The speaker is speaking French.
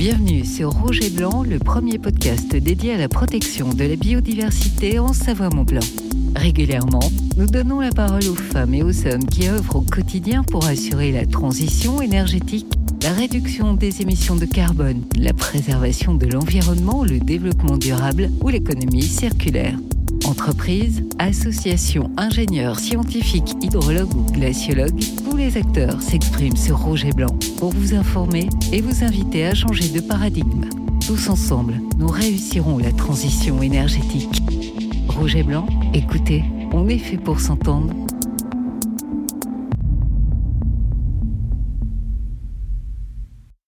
Bienvenue sur Rouge et Blanc, le premier podcast dédié à la protection de la biodiversité en Savoie-Mont-Blanc. Régulièrement, nous donnons la parole aux femmes et aux hommes qui œuvrent au quotidien pour assurer la transition énergétique, la réduction des émissions de carbone, la préservation de l'environnement, le développement durable ou l'économie circulaire. Entreprises, associations, ingénieurs, scientifiques, hydrologues ou glaciologues, tous les acteurs s'expriment sur Rouge et Blanc pour vous informer et vous inviter à changer de paradigme. Tous ensemble, nous réussirons la transition énergétique. Rouge et Blanc, écoutez, on est fait pour s'entendre